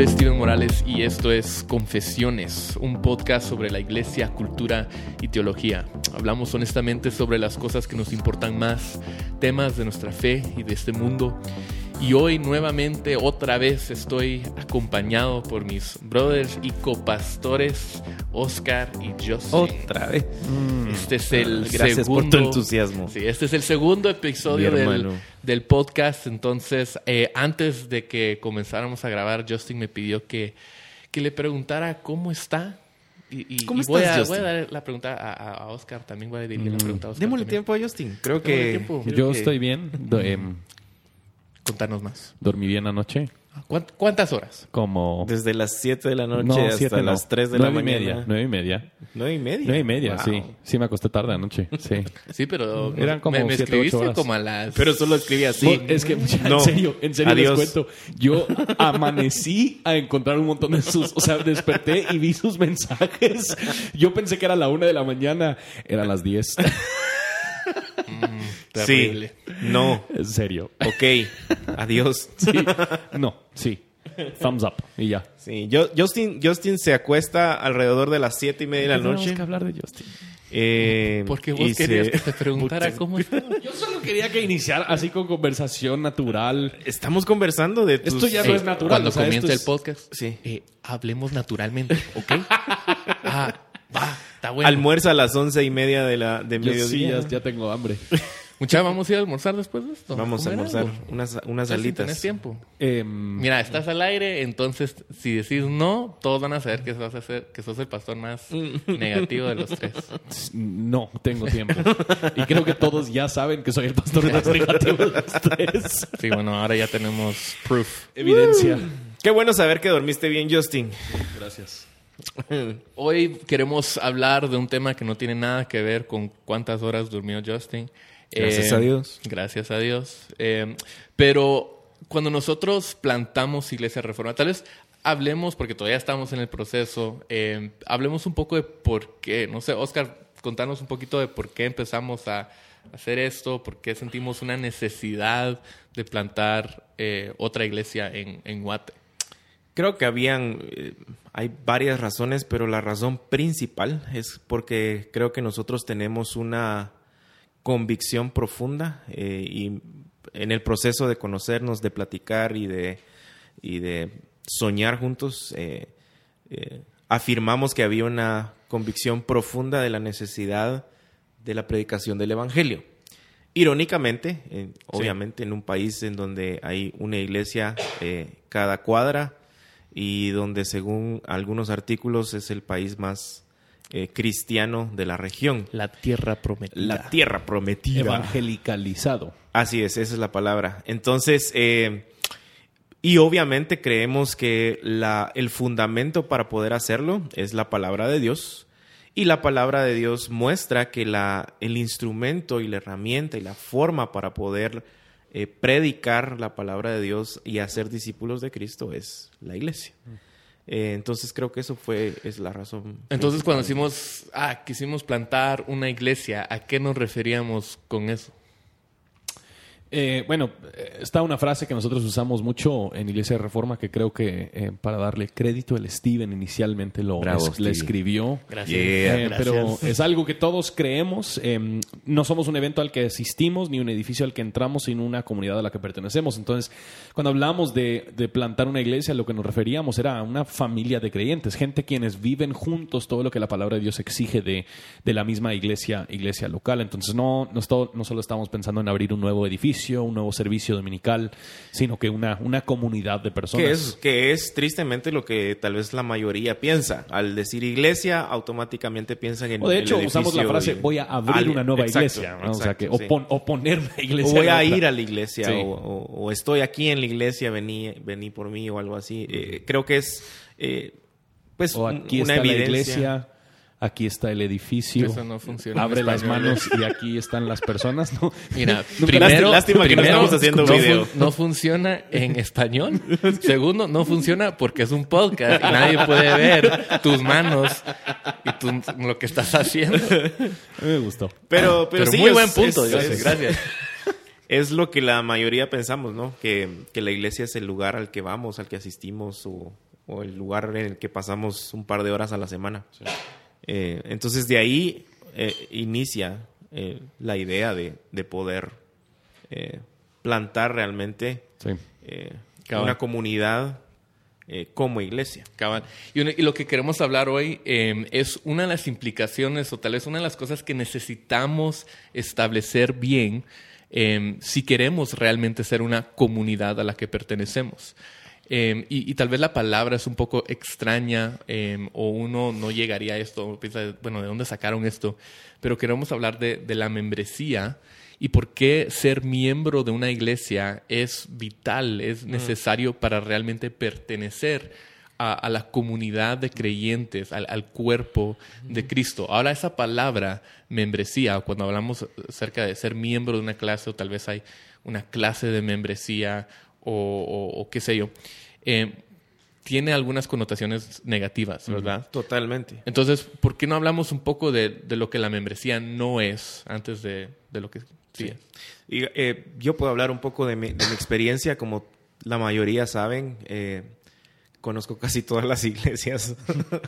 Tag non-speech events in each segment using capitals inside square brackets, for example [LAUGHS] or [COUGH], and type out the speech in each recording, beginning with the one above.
nombre es Steven Morales y esto es Confesiones, un podcast sobre la iglesia, cultura y teología. Hablamos honestamente sobre las cosas que nos importan más, temas de nuestra fe y de este mundo. Y hoy nuevamente, otra vez, estoy acompañado por mis brothers y copastores, Oscar y Justin. Otra vez. Este es el Gracias segundo, por tu entusiasmo. Sí, este es el segundo episodio del, del podcast. Entonces, eh, antes de que comenzáramos a grabar, Justin me pidió que, que le preguntara cómo está. Y, y- ¿Cómo y voy, estás, a, Justin? voy a dar la pregunta a, Oscar. También voy a dirigir la pregunta a Oscar. Démosle también. tiempo a Justin. Creo Démosle que. tiempo. creo Yo que- estoy bien. Em, Contanos más. dormí bien anoche. ¿Cuánt- ¿Cuántas horas? Como. Desde las 7 de la noche no, hasta siete las 3 de la Nueve y mañana. media. Nueve y media. 9 y media. Nueve y media, Wow. sí. Sí, me acosté tarde anoche. Sí. [LAUGHS] Sí, pero Eran como me, me siete, escribiste horas. como a las... Pero solo escribí así. Vos- Es que, [LAUGHS] No. en serio, en serio Adiós. les cuento. Yo amanecí a encontrar un montón de sus. O sea, desperté y vi sus mensajes. Yo pensé que era la una de la mañana. Era las 10. [LAUGHS] Terrible. Sí. No. En serio. Ok. Adiós. [LAUGHS] Sí. No, sí. Thumbs up. Y ya. Sí. Yo- Justin, Justin se acuesta alrededor de las 7 y media de la Tenemos noche. que hablar de Justin. Eh, Porque vos querías se- que te [LAUGHS] preguntara cómo estaba. Yo solo quería que iniciar así con conversación natural. Estamos conversando de tus... Esto ya no Hey, es natural. Cuando o sea, comience esto el podcast, Sí. eh, hablemos naturalmente, ¿ok? ah, va, está bueno. Almuerza a las once y media de la de Yo sí, mediodía. ya, ya tengo hambre. [LAUGHS] Mucha, vamos a ir a almorzar después de esto. Vamos a comer almorzar algo. unas, unas alitas. tenés tiempo. Em, Mira, estás al aire, entonces si decís no, todos van a saber que sos, hacer- que sos el pastor más [LAUGHS] negativo de los tres. no tengo tiempo. Y creo que todos ya saben que soy el pastor más [LAUGHS] negativo de los tres. Sí, bueno, ahora ya tenemos proof. Evidencia. Qué bueno saber que dormiste bien, Justin. Gracias. Hoy queremos hablar de un tema que no tiene nada que ver con cuántas horas durmió Justin. Gracias a Dios. Gracias a Dios. Eh, pero cuando nosotros plantamos Iglesia Reforma, tal vez hablemos, porque todavía estamos en el proceso, eh, hablemos un poco de por qué. No sé, Oscar, contanos un poquito de por qué empezamos a hacer esto, por qué sentimos una necesidad de plantar eh, otra iglesia en, en Guate. Creo que habían, eh, hay varias razones, pero la razón principal es porque creo que nosotros tenemos una convicción profunda eh, y en el proceso de conocernos, de platicar y de, y de soñar juntos, eh, eh, afirmamos que había una convicción profunda de la necesidad de la predicación del Evangelio. Irónicamente, obviamente en un país en donde hay una iglesia eh, cada cuadra y donde según algunos artículos es el país más eh, cristiano de la región. La tierra prometida. La tierra prometida. Evangelicalizado. Así es, esa es la palabra. Entonces, eh, y obviamente creemos que la, el fundamento para poder hacerlo es la palabra de Dios. Y la palabra de Dios muestra que la, el instrumento y la herramienta y la forma para poder eh, predicar la palabra de Dios y hacer discípulos de Cristo es la iglesia. Eh, entonces creo que eso fue es la razón. Entonces, cuando decimos, ah, quisimos plantar una iglesia, ¿a qué nos referíamos con eso? Eh, bueno, está una frase que nosotros usamos mucho en Iglesia de Reforma que creo que eh, para darle crédito el Steven inicialmente lo Bravo, es- le escribió. Gracias. Eh, Gracias. pero es algo que todos creemos. eh, no somos un evento al que asistimos ni un edificio al que entramos, sino una comunidad a la que pertenecemos. Entonces, cuando hablamos de, de plantar una iglesia, lo que nos referíamos era a una familia de creyentes, gente quienes viven juntos todo lo que la palabra de Dios exige de, de la misma iglesia, iglesia local. Entonces, no, no solo estamos pensando en abrir un nuevo edificio, un nuevo servicio dominical, sino que una, una comunidad de personas. Que es, que es tristemente lo que tal vez la mayoría piensa. Al decir iglesia, automáticamente piensan en O de el hecho, usamos la frase voy a abrir una nueva exacto, iglesia. ¿no? o sea, que sí. opon- iglesia. O voy a ir a la iglesia, Sí. o, o- o estoy aquí en la iglesia, vení, vení por mí o algo así. Eh, creo que es, eh, pues, O un- aquí una está la evidencia. iglesia, aquí está el edificio. Eso no funciona Abre las manos y aquí están las personas. ¿no? [LAUGHS] Mira, [LAUGHS] Nunca- primero, lástima que no estamos haciendo no, video. fun- no funciona en español. [LAUGHS] Segundo, no funciona porque es un podcast y nadie puede ver tus manos y tu- lo que estás haciendo. A mí me gustó. Pero, pero, Pero, sí, muy es- buen punto, es- gracias. Es lo que la mayoría pensamos, ¿no? Que, que la iglesia es el lugar al que vamos, al que asistimos o, o el lugar en el que pasamos un par de horas a la semana. Eh, entonces de ahí eh, inicia eh, la idea de, de poder plantar realmente Sí. una comunidad como iglesia. Cabal. Y, lo que queremos hablar hoy eh, es una de las implicaciones o tal vez una de las cosas que necesitamos establecer bien eh, si queremos realmente ser una comunidad a la que pertenecemos. Eh, y, y tal vez la palabra es un poco extraña eh, o uno no llegaría a esto, piensa, bueno, ¿de dónde sacaron esto? Pero queremos hablar de, de la membresía y por qué ser miembro de una iglesia es vital, es necesario para realmente pertenecer a, a la comunidad de creyentes, al, al cuerpo de Cristo. Ahora esa palabra membresía, cuando hablamos acerca de ser miembro de una clase o tal vez hay una clase de membresía o, o- o qué sé yo, eh, tiene algunas connotaciones negativas, ¿verdad? Totalmente. Entonces, ¿por qué no hablamos un poco de, de lo que la membresía no es antes de, de lo que sí, es? Y, eh, yo puedo hablar un poco de mi, de mi experiencia, como la mayoría saben. eh, conozco casi todas las [LAUGHS] iglesias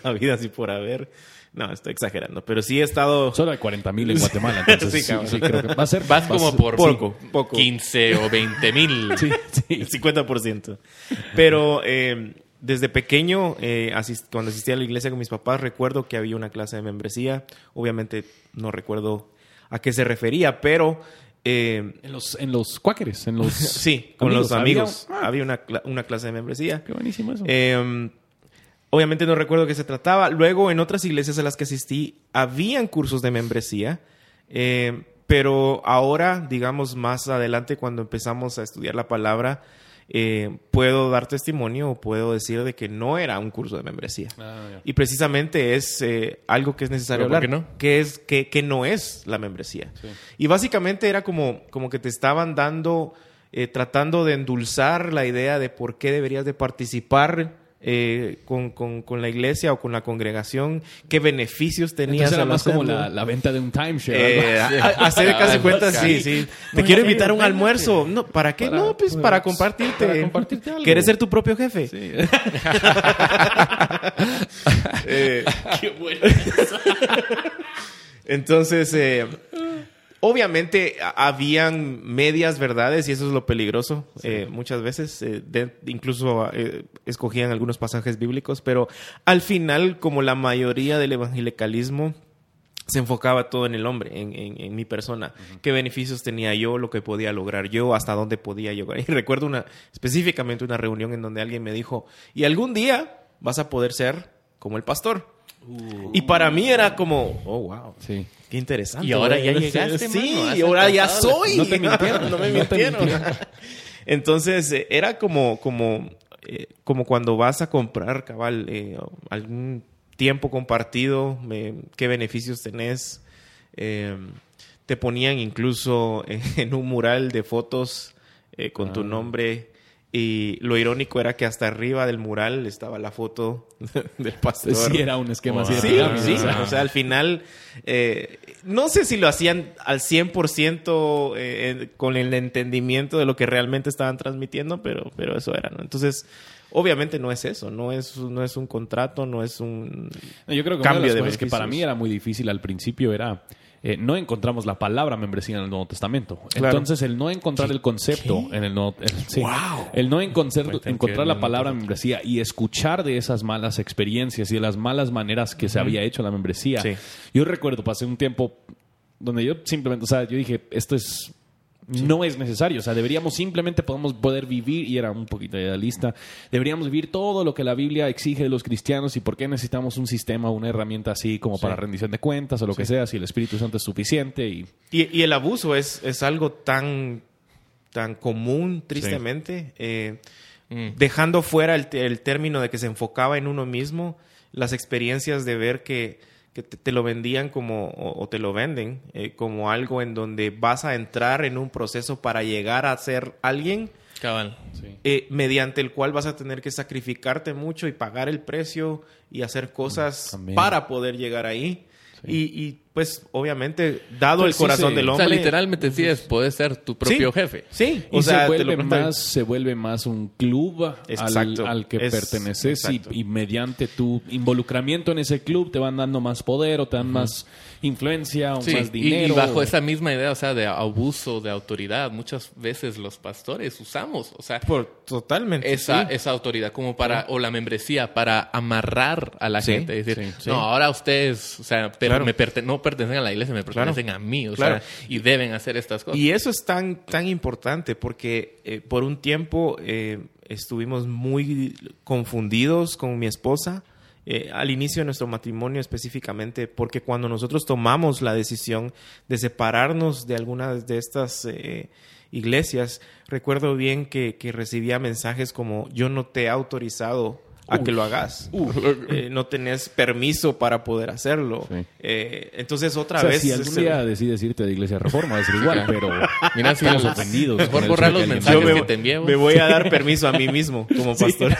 habidas y por haber. No, estoy exagerando, pero sí he estado... Solo hay 40 mil en Guatemala, entonces Sí, sí, sí, creo que va a ser... Vas va a como ser- por poco, poco. 15 o 20 mil. [LAUGHS] Sí, sí. El 50%. Pero eh, desde pequeño, eh, cuando asistí a la iglesia con mis papás, recuerdo que había una clase de membresía. Obviamente no recuerdo a qué se refería, pero eh, En los, en los cuáqueres, en los... [LAUGHS] sí, con amigos, los amigos había- había, una, una clase de membresía. Qué buenísimo eso. Eh, obviamente no recuerdo qué se trataba. Luego, en otras iglesias a las que asistí, habían cursos de membresía. eh, pero ahora, digamos, más adelante, cuando empezamos a estudiar la palabra, eh, puedo dar testimonio o puedo decir de que no era un curso de membresía. Ah. Y precisamente es eh, algo que es necesario ¿Pero por hablar. qué no? Que es que, que no es la membresía. Sí. Y básicamente era como, como que te estaban dando, eh, tratando de endulzar la idea de por qué deberías de participar eh, con, con- con la iglesia o con la congregación, qué beneficios tenías. Entonces era más como la, la venta de un timeshare. Eh, hacer casi [LAUGHS] así. sí, sí. Te quiero invitar a un almuerzo. No, ¿Para qué? Para- no, pues para- para compartirte. para compartirte algo. ¿Quieres ser tu propio jefe? Sí. [LAUGHS] [LAUGHS] Eh, Entonces, eh, obviamente habían medias verdades y eso es lo peligroso. Eh, muchas veces, eh, de- incluso eh, escogían algunos pasajes bíblicos, pero al final, como la mayoría del evangelicalismo, se enfocaba todo en el hombre, en, en- en mi persona. ¿Qué beneficios tenía yo, lo que podía lograr yo, hasta dónde podía llegar? Y [LAUGHS] recuerdo una, específicamente una reunión en donde alguien me dijo, y algún día vas a poder ser como el pastor. Y para mí era como, oh, wow. Sí. Qué interesante. Y ahora ya Sí, llegaste, Sí, mano, y ahora ya soy. No te mintieron, no me [LAUGHS] mintieron. [LAUGHS] Entonces, eh, era como, como, eh, como cuando vas a comprar, cabal, eh, algún tiempo compartido, me- qué beneficios tenés. Eh, te ponían incluso [LAUGHS] en un mural de fotos con tu Ah. nombre. Y lo irónico era que hasta arriba del mural estaba la foto [LAUGHS] del pastor. Sí, era un esquema así de Sí, sí, o sea. al final, eh, no sé si lo hacían al 100% eh, con el entendimiento de lo que realmente estaban transmitiendo, pero, pero eso era, ¿no? Entonces, obviamente no es eso, no es, no es un contrato, no es un... No, Yo creo que Cambio una de las de cosas que para mí era muy difícil al principio era eh, no encontramos la palabra membresía en el Nuevo Testamento. Claro. Entonces el no encontrar el concepto en el Nuevo el, sí. Wow. el no encontrar, la palabra membresía y escuchar de esas malas experiencias y de las malas maneras que se había hecho la membresía. Sí. Yo recuerdo pasé un tiempo donde yo simplemente, o sea, yo dije, esto es no es necesario, o sea, deberíamos simplemente podemos poder vivir y era un poquito idealista, deberíamos vivir todo lo que la Biblia exige de los cristianos y por qué necesitamos un sistema, una herramienta así como para rendición de cuentas o lo que sea, si el Espíritu Santo es suficiente y Y, y el abuso es, es algo tan, tan común, tristemente, eh, Mm. dejando fuera el, el término de que se enfocaba en uno mismo, las experiencias de ver que, que te, te lo vendían como, o, o te lo venden, eh, como algo en donde vas a entrar en un proceso para llegar a ser alguien. Cabal. eh, mediante el cual vas a tener que sacrificarte mucho y pagar el precio y hacer cosas también. para poder llegar ahí. Y, y pues obviamente, dado Pues el corazón sí. del O hombre. sea, literalmente sí es, puedes ser tu propio jefe. Sí, Y o sea, se, vuelve más, se vuelve más un club al, que Es- perteneces y, y mediante tu involucramiento en ese club te van dando más poder o te dan más influencia o Sí, más y- dinero. y, bajo esa misma idea, o sea, de abuso de autoridad, muchas veces los pastores usamos, o sea, Por, totalmente. esa, sí. esa autoridad como para, o la membresía, para amarrar a la Sí, gente. Decir, no, ahora ustedes, o sea, pero Claro. me perte- no pertenecen a la iglesia, me Claro. pertenecen a mí, o Claro. sea, y deben hacer estas cosas. Y eso es tan, tan importante porque eh, por un tiempo eh, estuvimos muy confundidos con mi esposa. Eh, al inicio de nuestro matrimonio específicamente, porque cuando nosotros tomamos la decisión de separarnos de algunas de estas eh, iglesias, recuerdo bien que, que recibía mensajes como yo no te he autorizado a que lo hagas. [LAUGHS] Eh, no tenés permiso para poder hacerlo. Sí. Eh, entonces otra O sea, vez... si algún día decides irte de Iglesia Reforma, va a ser igual, [LAUGHS] pero Mira, si los- ofendidos. mejor borrar los mensajes me, que te enviamos. me voy a dar [LAUGHS] permiso a mí mismo como pastor.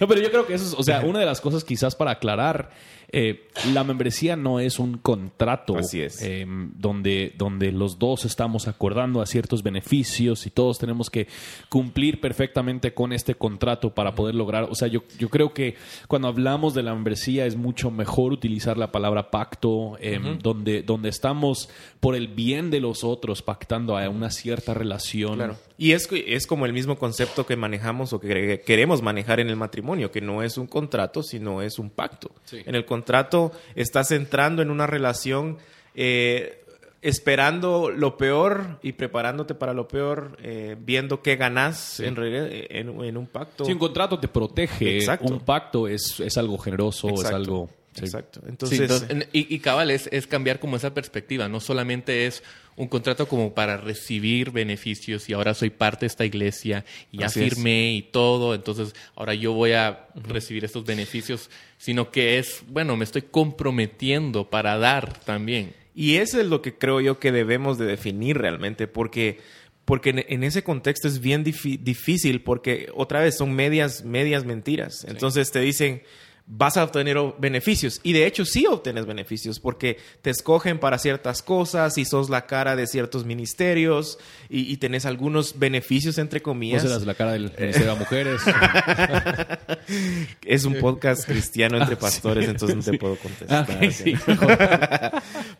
No, pero yo creo que eso es, o sea, una de las cosas quizás para aclarar, eh, la membresía no es un contrato Así es. eh, donde, donde los dos estamos acordando a ciertos beneficios y todos tenemos que cumplir perfectamente con este contrato para poder lograr, o sea, yo, yo creo que cuando hablamos de la membresía es mucho mejor utilizar la palabra pacto, eh, donde, donde estamos por el bien de los otros pactando a una cierta relación. Claro. Y es, es como el mismo concepto que manejamos o que quere- queremos manejar en el matrimonio, que no es un contrato, sino es un pacto. Sí. En el contrato estás entrando en una relación eh, esperando lo peor y preparándote para lo peor, eh, viendo qué ganás en, eh, en, en un pacto. Si un contrato te protege, Exacto. un pacto es, es algo generoso, es Exacto. algo... sí. Exacto. Sí, Entonces, entonces, en- y, y cabal, es, es cambiar como esa perspectiva. No solamente es un contrato como para recibir beneficios y ahora soy parte de esta iglesia y ya Así es. firmé y todo, entonces ahora yo voy a recibir estos beneficios, sino que es, bueno, me estoy comprometiendo para dar también. Y eso es lo que creo yo que debemos de definir realmente, porque, porque en, ese contexto es bien difícil, porque otra vez son medias, medias mentiras. Entonces te dicen, vas a obtener beneficios. Y de hecho sí obtienes beneficios, porque te escogen para ciertas cosas y sos la cara de ciertos ministerios y, y tenés algunos beneficios, entre Vos comillas. eras la cara del Ministerio de Mujeres. [LAUGHS] Es un podcast cristiano entre pastores, entonces no te puedo contestar. Ah, [LAUGHS] sí.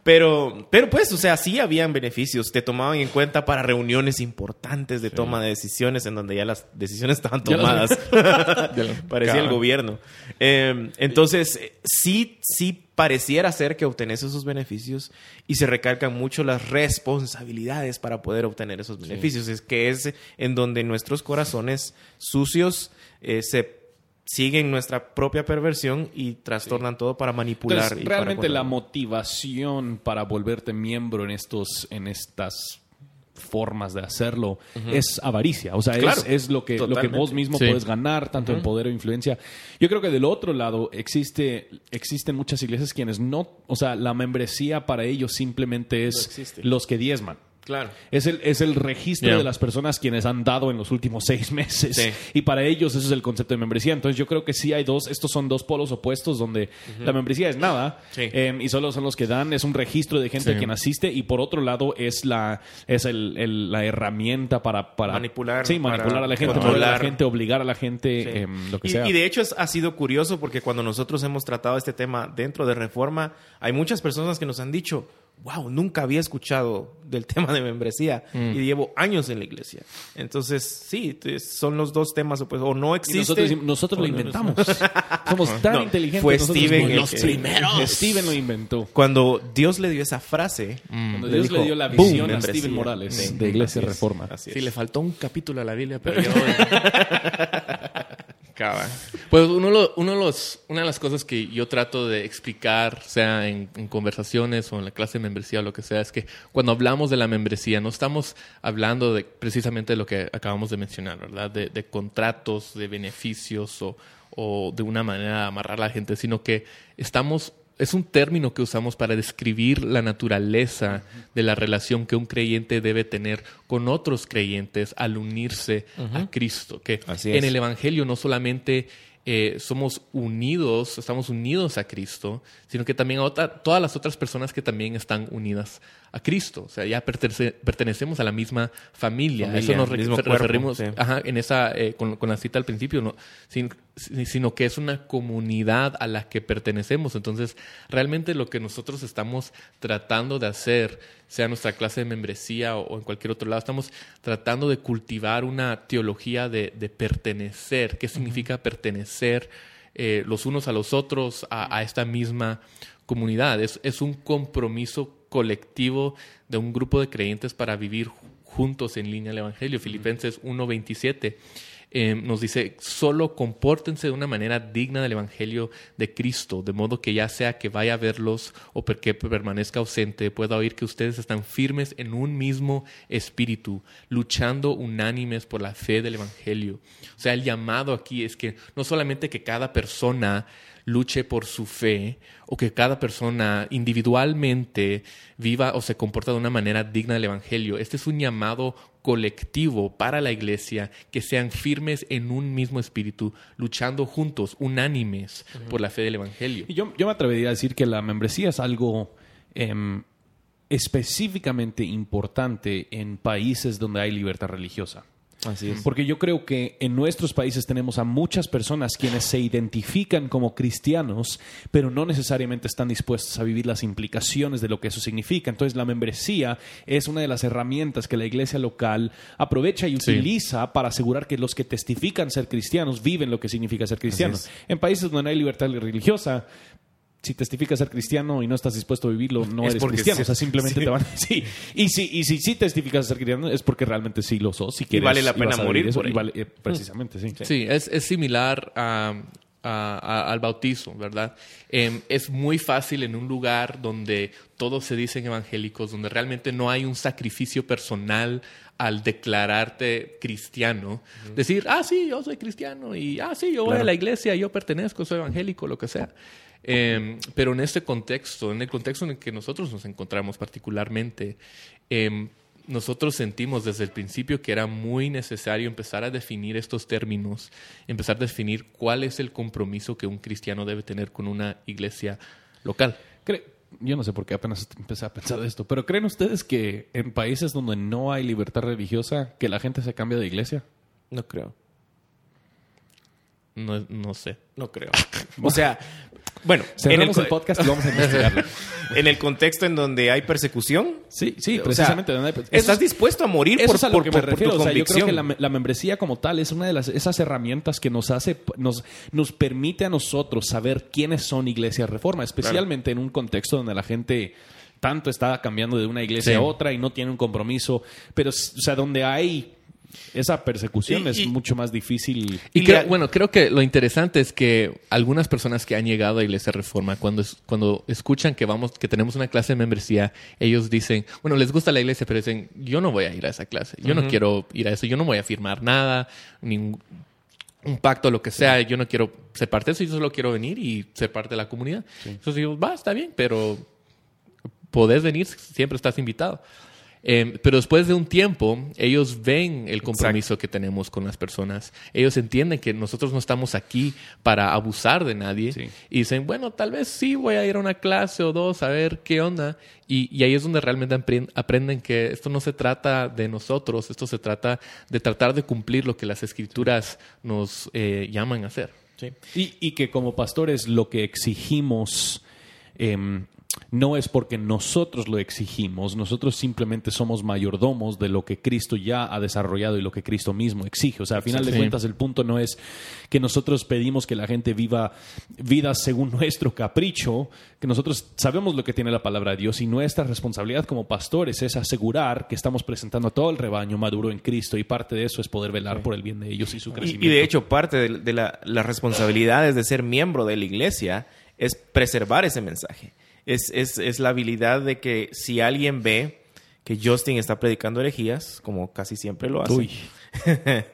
Pero, pero pues, o sea, sí habían beneficios. Te tomaban en cuenta para reuniones importantes de toma de decisiones en donde ya las decisiones estaban tomadas. [LAUGHS] Parecía el gobierno. Eh, entonces, eh, sí, sí pareciera ser que obtenés esos beneficios y se recalcan mucho las responsabilidades para poder obtener esos beneficios. Es que es en donde nuestros corazones sucios eh, se siguen nuestra propia perversión y trastornan todo para manipular. Entonces, y para realmente la motivación para volverte miembro en estos, en estas formas de hacerlo es avaricia. O sea, es- Claro, es, lo que, lo que vos mismo Sí. puedes ganar, tanto en poder o influencia. Yo creo que del otro lado existe, existen muchas iglesias quienes no, o sea, la membresía para ellos simplemente es los que diezman. Claro. Es el, es el registro Yeah. de las personas quienes han dado en los últimos [LAUGHS] seis meses. Sí. Y para ellos eso es el concepto de membresía. Entonces yo creo que sí hay dos, estos son dos polos opuestos donde la membresía es nada Sí. eh, y solo son los que dan, es un registro de gente Sí. a quien asiste y por otro lado es la, es el, el- la herramienta para, para Manipular, Sí, manipular para a la gente, mover a la gente, obligar a la gente, em, lo que y, sea. y de hecho es- ha sido curioso porque cuando nosotros hemos tratado este tema dentro de Reforma, hay muchas personas que nos han dicho, wow, nunca había escuchado del [LAUGHS] tema de membresía Mm. y llevo años en la iglesia. Entonces, sí, son los dos temas, pues, o no Y existe. nosotros, decimos, nosotros lo no- inventamos. [LAUGHS] Somos tan No, inteligentes. fue nosotros Steven como el los que- primeros. [LAUGHS] Steven lo inventó. Cuando Dios le dio esa frase, Cuando le Dios dijo, le dio la "Boom, visión a membresía". Steven Morales Sí, de Iglesia así es, Reforma. así es. Sí, le faltó un capítulo a la Biblia, pero yo... Pues uno, lo- uno los, una de las cosas que yo trato de explicar, sea en, en conversaciones o en la clase de membresía o lo que sea, es que cuando hablamos de la membresía no estamos hablando de precisamente de lo que acabamos de mencionar, ¿verdad? De, de contratos, de beneficios o, o de una manera de amarrar a la gente, sino que estamos es un término que usamos para describir la naturaleza de la relación que un creyente debe tener con otros creyentes al unirse a Cristo. Que en el Evangelio no solamente eh, somos unidos, estamos unidos a Cristo, sino que también a todas las otras personas que también están unidas a Cristo. O sea, ya pertenecemos a la misma familia. Eso nos referimos en esa, eh, con, la cita al principio, ¿no? sino que es una comunidad a la que pertenecemos. Entonces, realmente lo que nosotros estamos tratando de hacer, sea nuestra clase de membresía o, en cualquier otro lado, estamos tratando de cultivar una teología de, pertenecer. ¿Qué significa pertenecer eh, los unos a los otros, a, esta misma comunidad? Es, es un compromiso colectivo de un grupo de creyentes para vivir juntos en línea al Evangelio. Filipenses 1.27 eh, nos dice, solo compórtense de una manera digna del Evangelio de Cristo, de modo que ya sea que vaya a verlos o porque permanezca ausente, pueda oír que ustedes están firmes en un mismo espíritu, luchando unánimes por la fe del Evangelio. O sea, el llamado aquí es que no solamente que cada persona luche por su fe o que cada persona individualmente viva o se comporta de una manera digna del Evangelio. Este es un llamado colectivo para la iglesia que sean firmes en un mismo espíritu, luchando juntos, unánimes por la fe del Evangelio. Y yo, yo, me atrevería a decir que la membresía es algo em, específicamente importante en países donde hay libertad religiosa. Así es. Porque yo creo que en nuestros países tenemos a muchas personas quienes se identifican como cristianos, pero no necesariamente están dispuestos a vivir las implicaciones de lo que eso significa. Entonces, la membresía es una de las herramientas que la iglesia local aprovecha y utiliza para asegurar que los que testifican ser cristianos viven lo que significa ser cristianos. En países donde no hay libertad religiosa, si testificas ser cristiano y no estás dispuesto a vivirlo, no eres cristiano. o sea, simplemente te van a [LAUGHS] sí. Y si, y si, si testificas ser cristiano, es porque realmente sí lo sos. Si y vale la pena morir eso, vale, eh, precisamente, sí. Sí, es, es similar a, al bautizo, ¿verdad? Em, es muy fácil en un lugar donde todos se dicen evangélicos, donde realmente no hay un sacrificio personal al declararte cristiano, decir, ah, sí, yo soy cristiano, y ah, sí, yo voy a la iglesia, yo pertenezco, soy evangélico, lo que sea. Em, pero en este contexto, en el contexto en el que nosotros nos encontramos particularmente, em, nosotros sentimos desde el principio que era muy necesario empezar a definir estos términos, empezar a definir cuál es el compromiso que un cristiano debe tener con una iglesia local. Yo no sé por qué apenas empecé a pensar esto, pero ¿creen ustedes que en países donde no hay libertad religiosa, que la gente se cambia de iglesia? No creo. No, no sé. No creo. [LAUGHS] o sea, bueno, en el, podcast y vamos a investigarlo. [LAUGHS] en el contexto en donde hay persecución. Sí, sí, precisamente. estás dispuesto a morir por, es a lo que me refiero. O sea, yo creo que la, membresía como tal es una de las, esas herramientas que nos hace, nos, nos permite a nosotros saber quiénes son iglesias reforma, especialmente en un contexto donde la gente tanto está cambiando de una iglesia a otra y no tiene un compromiso, pero o sea, donde hay esa persecución es mucho más difícil. Y bueno, creo que lo interesante es que algunas personas que han llegado a Iglesia Reforma, cuando, cuando escuchan que vamos, que tenemos una clase de membresía, ellos dicen, bueno, les gusta la iglesia, pero dicen, yo no voy a ir a esa clase, yo no quiero ir a eso, yo no voy a firmar nada, ningún un pacto, lo que sea, yo no quiero ser parte de eso, yo solo quiero venir y ser parte de la comunidad. Entonces digo, va, está bien, pero podés venir, siempre estás invitado. Em, pero después de un tiempo, ellos ven el compromiso que tenemos con las personas. Ellos entienden que nosotros no estamos aquí para abusar de nadie. Y dicen, bueno, tal vez sí voy a ir a una clase o dos a ver qué onda. Y, ahí es donde realmente aprenden que esto no se trata de nosotros, esto se trata de tratar de cumplir lo que las escrituras nos eh, llaman a hacer. Y, y, que como pastores lo que exigimos em, no es porque nosotros lo exigimos, nosotros simplemente somos mayordomos de lo que Cristo ya ha desarrollado y lo que Cristo mismo exige. O sea, a final de cuentas el punto no es que nosotros pedimos que la gente viva vidas según [LAUGHS] nuestro capricho, que nosotros sabemos lo que tiene la palabra de Dios y nuestra responsabilidad como pastores es asegurar que estamos presentando a todo el rebaño maduro en Cristo y parte de eso es poder velar por el bien de ellos y su crecimiento. Y, de hecho parte de, la, las responsabilidades de ser miembro de la iglesia es preservar ese mensaje es, es, es la habilidad de que si alguien ve que Justin está predicando herejías, como casi siempre lo hace, [LAUGHS]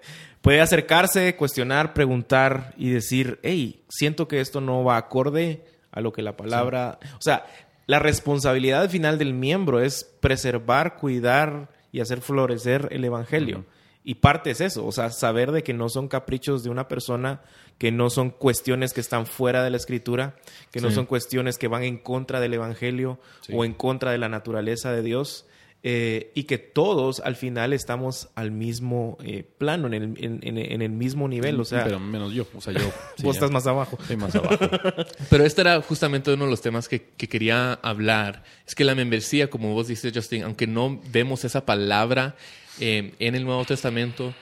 puede acercarse, cuestionar, preguntar y decir, hey, siento que esto no va acorde a lo que la palabra... O sea, la responsabilidad final del miembro es preservar, cuidar y hacer florecer el Evangelio. y parte es eso, o sea, saber de que no son caprichos de una persona, que no son cuestiones que están fuera de la escritura, que no Sí. son cuestiones que van en contra del evangelio o en contra de la naturaleza de Dios. eh, y que todos al final estamos al mismo eh, plano, en el, en- en- en el mismo nivel. O sea, pero menos yo. O sea, yo. [LAUGHS] sí, vos estás más abajo. Estoy más abajo. [LAUGHS] Pero este era justamente uno de los temas que, que quería hablar. Es que la membresía, como vos dices, Justin, aunque no vemos esa palabra eh, en el Nuevo Testamento,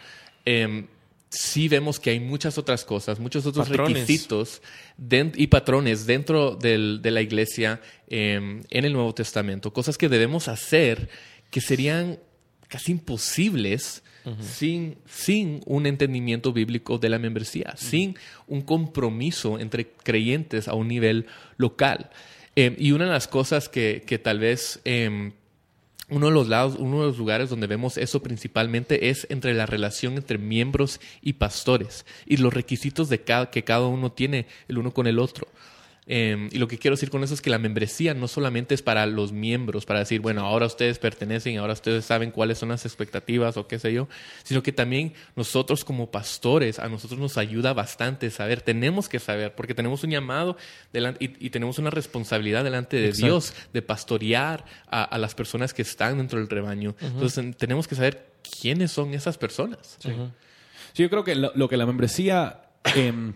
eh, sí vemos que hay muchas otras cosas, muchos otros Patrones. requisitos y patrones dentro del- de la iglesia eh, en el Nuevo Testamento, cosas que debemos hacer que serían casi imposibles sin, sin un entendimiento bíblico de la membresía, sin un compromiso entre creyentes a un nivel local. Eh, y una de las cosas que, que tal vez em, uno de los lados, uno de los lugares donde vemos eso principalmente es entre la relación entre miembros y pastores y los requisitos de cada, que cada uno tiene el uno con el otro. Eh, y lo que quiero decir con eso es que la membresía no solamente es para los miembros, para decir, bueno, ahora ustedes pertenecen, ahora ustedes saben cuáles son las expectativas o qué sé yo, sino que también nosotros como pastores, a nosotros nos ayuda bastante saber, tenemos que saber, porque tenemos un llamado delante, y, y tenemos una responsabilidad delante de Exacto. Dios de pastorear a, a las personas que están dentro del rebaño. Entonces en- tenemos que saber quiénes son esas personas. Sí, yo creo que lo, lo que la membresía em,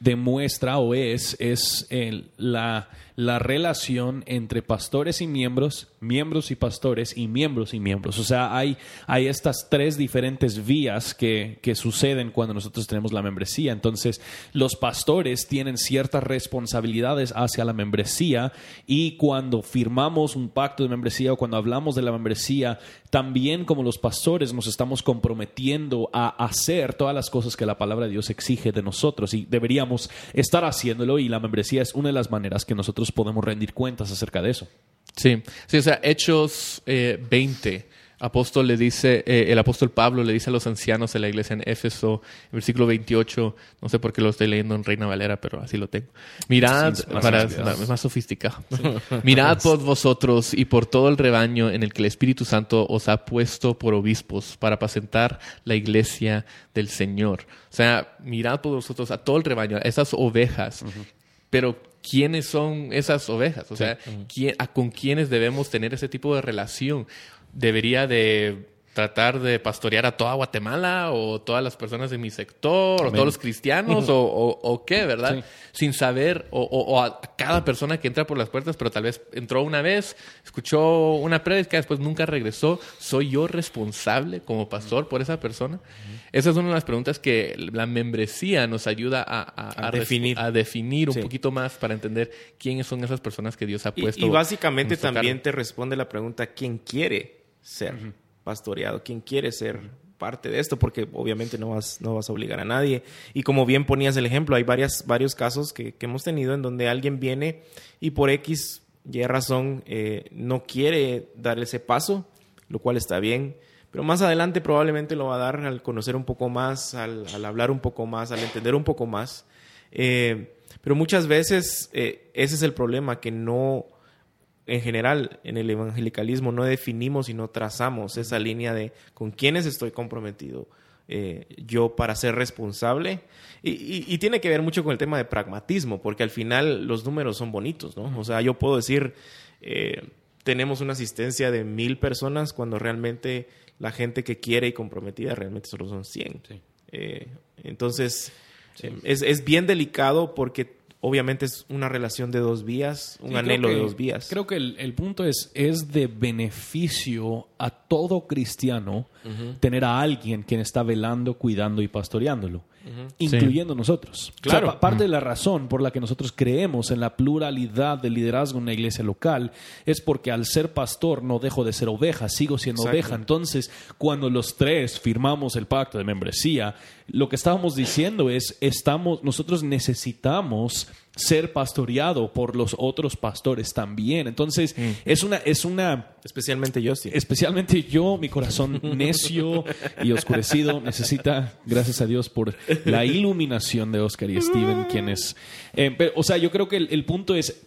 demuestra o es, es el- la, la relación entre pastores y miembros, miembros y pastores y miembros y miembros. O sea, hay, hay estas tres diferentes vías que, que suceden cuando nosotros tenemos la membresía. Entonces, los pastores tienen ciertas responsabilidades hacia la membresía y cuando firmamos un pacto de membresía o cuando hablamos de la membresía, también como los pastores nos estamos comprometiendo a hacer todas las cosas que la palabra de Dios exige de nosotros y deberíamos estar haciéndolo y la membresía es una de las maneras que nosotros podemos rendir cuentas acerca de eso. Sí, sí o sea, Hechos eh, 20, apóstol le dice, eh, el apóstol Pablo le dice a los ancianos de la iglesia en Éfeso, versículo 28, no sé por qué lo estoy leyendo en Reina Valera, pero así lo tengo. Mirad, Sí, más para, es más sofisticado. [LAUGHS] Mirad por vosotros y por todo el rebaño en el que el Espíritu Santo os ha puesto por obispos para apacentar la iglesia del Señor. O sea, mirad por vosotros a todo el rebaño, a esas ovejas. Pero ¿quiénes son esas ovejas? O sea, ¿quién- a- ¿con quiénes debemos tener ese tipo de relación? ¿Debería de tratar de pastorear a toda Guatemala o todas las personas de mi sector o todos los cristianos o, o- o qué, verdad? Sí. Sin saber, o, o- o a cada persona que entra por las puertas, pero tal vez entró una vez, escuchó una prédica, después nunca regresó. ¿Soy yo responsable como pastor por esa persona? Esa es una de las preguntas que la membresía nos ayuda a, a- A a res- definir. a definir un Sí. poquito más para entender quiénes son esas personas que Dios ha Y, puesto. y básicamente en nuestro también cargo. te responde la pregunta, ¿quién quiere ser pastoreado? ¿Quién quiere ser parte de esto? Porque obviamente no vas, no vas a obligar a nadie. Y como bien ponías el ejemplo, hay varias, varios casos que, que hemos tenido en donde alguien viene y por X, Y razón eh, no quiere dar ese paso, lo cual está bien. Pero más adelante probablemente lo va a dar al conocer un poco más, al, al hablar un poco más, al entender un poco más. Eh, pero muchas veces eh, ese es el problema, que no, en general, en el evangelicalismo no definimos y no trazamos esa línea de con quiénes estoy comprometido eh, yo para ser responsable. Y, y- y tiene que ver mucho con el tema de pragmatismo, porque al final los números son bonitos, ¿no? O sea, yo puedo decir, eh, tenemos una asistencia de mil personas cuando realmente la gente que quiere y comprometida realmente solo son 100. Sí. Eh, entonces, eh, es, es bien delicado porque obviamente es una relación de dos vías, un Sí, anhelo de dos vías. Creo que el, el punto es, es de beneficio a todo cristiano tener a alguien quien está velando, cuidando y pastoreándolo, incluyendo nosotros. O sea, Claro. pa- parte de la razón por la que nosotros creemos en la pluralidad del liderazgo en una iglesia local es porque al ser pastor no dejo de ser oveja, sigo siendo Exacto. oveja. Entonces, cuando los tres firmamos el pacto de membresía, lo que estábamos diciendo es, estamos, nosotros necesitamos ser pastoreado por los otros pastores también. Entonces, es una, es una, Especialmente yo sí. especialmente yo, mi corazón [LAUGHS] necio y oscurecido, necesita, gracias a Dios, por la iluminación de Oscar y Steven, quienes... eh, pero, o sea, yo creo que el, el punto es,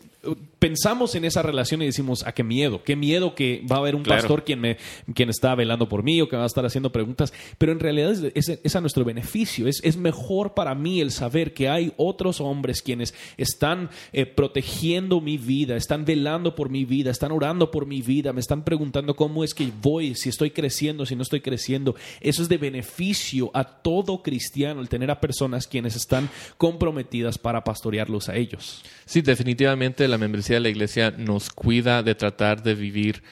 pensamos en esa relación y decimos, ¿a qué miedo? ¿Qué miedo que va a haber un Claro. pastor quien, me, quien está velando por mí o que va a estar haciendo preguntas? Pero en realidad es, es- es a nuestro beneficio. Es, es mejor para mí el saber que hay otros hombres quienes están eh, protegiendo mi vida, están velando por mi vida, están orando por mi vida, me están preguntando cómo es que voy, si estoy creciendo, si no estoy creciendo. Eso es de beneficio a todo cristiano el tener a personas quienes están comprometidas para pastorearlos a ellos. Sí, definitivamente la membresía de la iglesia nos cuida de tratar de vivir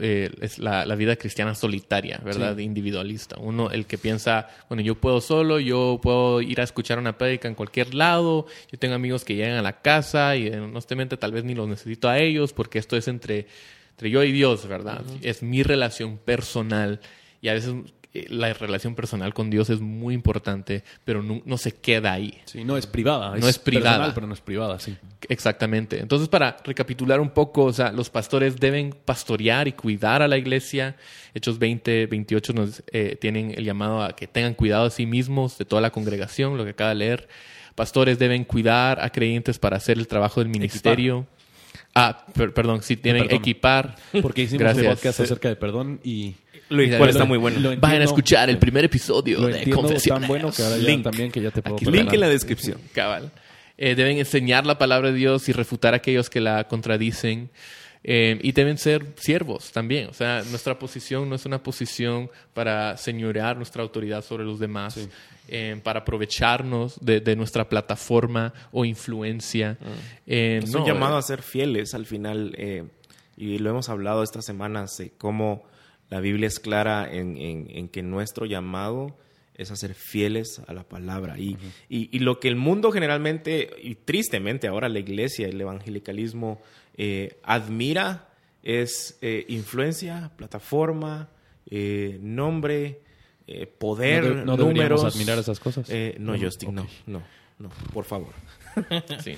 eh, es la, la vida cristiana solitaria, ¿verdad? Individualista. Uno, el que piensa, bueno, yo puedo solo, yo puedo ir a escuchar una prédica en cualquier lado, yo tengo amigos que llegan a la casa y eh, honestamente tal vez ni los necesito a ellos porque esto es entre, entre yo y Dios, ¿verdad? Es mi relación personal y a veces la relación personal con Dios es muy importante, pero no, no se queda ahí. Sí, no es privada. No es privada. personal, pero no es privada, sí. Exactamente. Entonces, para recapitular un poco, o sea, los pastores deben pastorear y cuidar a la iglesia. Hechos 20, 28 nos eh, tienen el llamado a que tengan cuidado de sí mismos, de toda la congregación, lo que acaba de leer. Pastores deben cuidar a creyentes para hacer el trabajo del ministerio. Ah, per- perdón, sí, equipar. Porque hicimos Gracias. un podcast acerca de perdón y Lo Mira, cual lo- está muy bueno. Vayan entiendo- a escuchar el primer episodio lo de Confesiones. tan bueno que ahora ya Link. también que ya te puedo Aquí-. Link en la descripción. [LAUGHS] Cabal. Eh, deben enseñar la palabra de Dios y refutar a aquellos que la contradicen. Eh, y deben ser siervos también. O sea, nuestra posición no es una posición para señorear nuestra autoridad sobre los demás, eh, para aprovecharnos de, de nuestra plataforma o influencia. Eh, Es no, un llamado eh, a ser fieles al final, eh, y lo hemos hablado estas semanas, eh, cómo la Biblia es clara en, en- en que nuestro llamado es a ser fieles a la palabra. Y, y- y lo que el mundo generalmente, y tristemente ahora la iglesia, el evangelicalismo, eh, admira es eh, influencia, plataforma, eh, nombre, poder, No de- no números. admirar esas cosas. No, No, Justin, no, no, no, por favor. [LAUGHS] sí.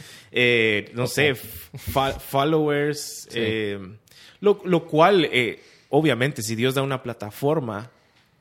No sé, followers, Sí. lo, lo cual, obviamente, si Dios da una plataforma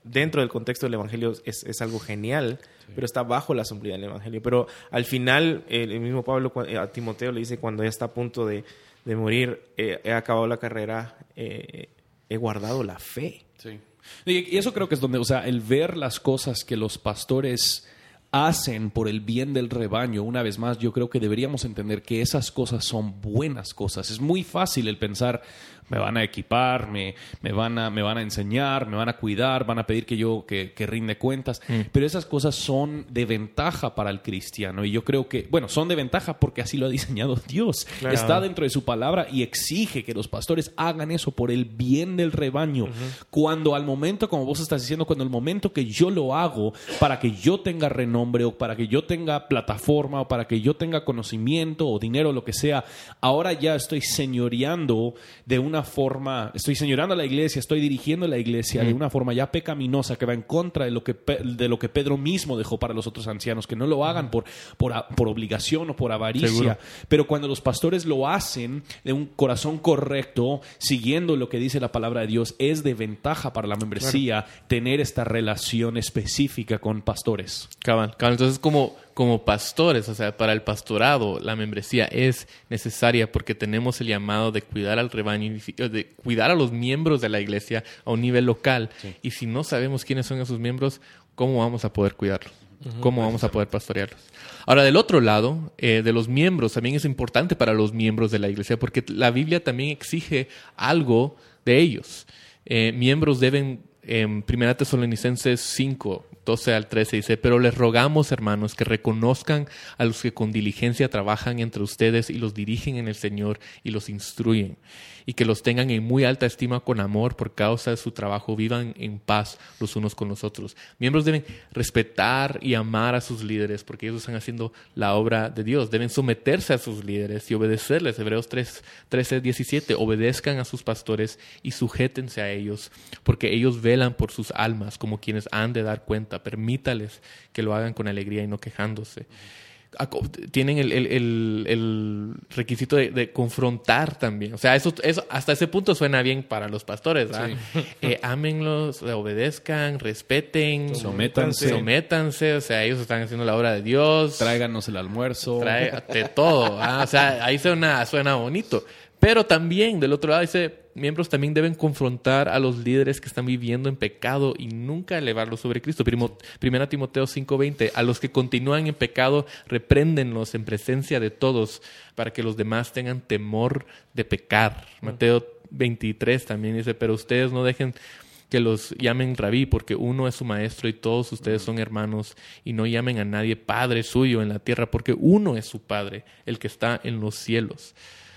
dentro del contexto del Evangelio es, es algo genial, pero está bajo la sombría del Evangelio. Pero al final, el, el mismo Pablo eh, a Timoteo le dice cuando ya está a punto de, de morir, eh, he acabado la carrera, eh, he guardado la fe. Sí. Y y eso creo que es donde, o sea, el ver las cosas que los pastores hacen por el bien del rebaño, una vez más, yo creo que deberíamos entender que esas cosas son buenas cosas. Es muy fácil el pensar, me van a equipar, me, me, van, a, me van a enseñar, me van a cuidar, van a pedir que yo que, que rinde cuentas, pero esas cosas son de ventaja para el cristiano y yo creo que, bueno, son de ventaja porque así lo ha diseñado [LAUGHS] Dios. Claro. Está dentro de su palabra y exige que los pastores hagan eso por el bien del rebaño. Cuando al momento, como vos estás diciendo, cuando el momento que yo lo hago para que yo tenga renombre o para que yo tenga plataforma o para que yo tenga conocimiento o dinero o lo que sea, ahora ya estoy señoreando de una forma, estoy señoreando a la iglesia, estoy dirigiendo a la iglesia de una forma ya pecaminosa que va en contra de lo que, de lo que Pedro mismo dejó para los otros ancianos, que no lo hagan por, por, por obligación o por avaricia, Seguro. pero cuando los pastores lo hacen de un corazón correcto, siguiendo lo que dice la palabra de Dios, es de ventaja para la membresía tener esta relación específica con pastores. Cabal, cabal. Entonces, como, como pastores, o sea, para el pastorado, la membresía es necesaria porque tenemos el llamado de cuidar al rebaño, de cuidar a los miembros de la iglesia a un nivel local. Y si no sabemos quiénes son esos miembros, ¿cómo vamos a poder cuidarlos? ¿Cómo vamos a poder pastorearlos? Ahora, del otro lado, eh, de los miembros, también es importante para los miembros de la iglesia porque la Biblia también exige algo de ellos. Eh, miembros deben, en 1 Tesalonicenses 5, 12 al 13 dice, pero les rogamos, hermanos, que reconozcan a los que con diligencia trabajan entre ustedes y los dirigen en el Señor y los instruyen, y que los tengan en muy alta estima con amor por causa de su trabajo, vivan en paz los unos con los otros. Miembros deben respetar y amar a sus líderes porque ellos están haciendo la obra de Dios, deben someterse a sus líderes y obedecerles. Hebreos 3, 13, 17, obedezcan a sus pastores y sujétense a ellos, porque ellos velan por sus almas como quienes han de dar cuenta. Permítales que lo hagan con alegría y no quejándose. tienen el, el, requisito de, confrontar también. O sea, eso, eso hasta ese punto suena bien para los pastores. ¿verdad? [LAUGHS] Eh, ámenlos, obedezcan, respeten, sométanse. sométanse. O sea, ellos están haciendo la obra de Dios. Tráiganos el almuerzo. de todo. O sea, ahí suena, suena bonito. Pero también, del otro lado, dice, miembros también deben confrontar a los líderes que están viviendo en pecado y nunca elevarlos sobre Cristo. primera Timoteo 5:20, a los que continúan en pecado, repréndenlos en presencia de todos para que los demás tengan temor de pecar. Mateo 23 también dice, pero ustedes no dejen que los llamen rabí, porque uno es su maestro y todos ustedes son hermanos, y no llamen a nadie padre suyo en la tierra, porque uno es su padre, el que está en los cielos.